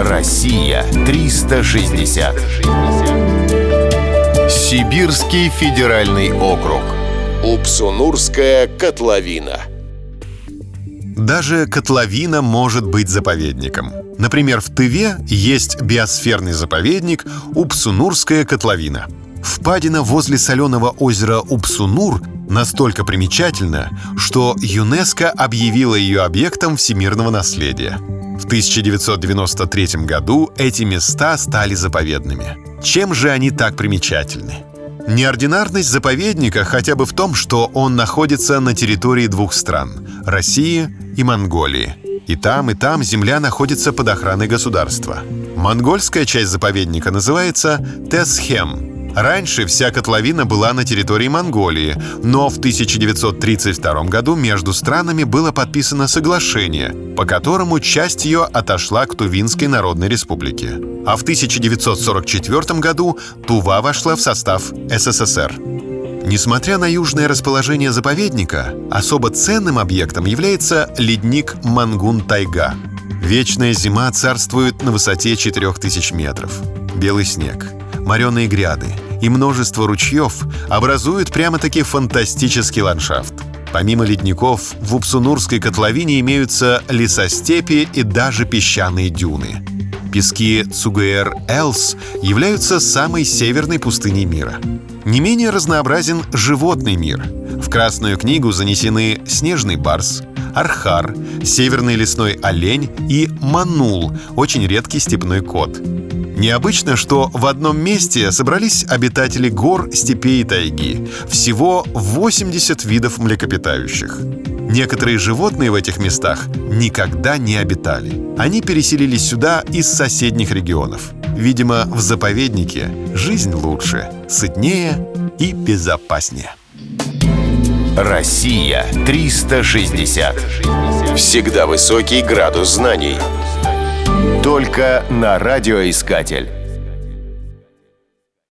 Россия 360. Сибирский федеральный округ. Упсунурская котловина. Даже котловина может быть заповедником. Например, в Тыве есть биосферный заповедник Упсунурская котловина. Впадина возле соленого озера Упсунур настолько примечательна, что ЮНЕСКО объявила ее объектом всемирного наследия. В 1993 году эти места стали заповедными. Чем же они так примечательны? Неординарность заповедника хотя бы в том, что он находится на территории двух стран – России и Монголии. И там, и там земля находится под охраной государства. Монгольская часть заповедника называется Тесхем – Раньше вся котловина была на территории Монголии, но в 1932 году между странами было подписано соглашение, по которому часть ее отошла к Тувинской Народной Республике. А в 1944 году Тува вошла в состав СССР. Несмотря на южное расположение заповедника, особо ценным объектом является ледник Мангун-Тайга. Вечная зима царствует на высоте 4000 метров. Белый снег, мореные гряды — и множество ручьев образуют прямо-таки фантастический ландшафт. Помимо ледников, в Упсунурской котловине имеются лесостепи и даже песчаные дюны. Пески Цугуэр-Элс являются самой северной пустыней мира. Не менее разнообразен животный мир. В Красную книгу занесены снежный барс, архар, северный лесной олень и манул, очень редкий степной кот – Необычно, что в одном месте собрались обитатели гор, степей и тайги. Всего 80 видов млекопитающих. Некоторые животные в этих местах никогда не обитали. Они переселились сюда из соседних регионов. Видимо, в заповеднике жизнь лучше, сытнее и безопаснее. Россия 360. Всегда высокий градус знаний. Только на радиоискатель.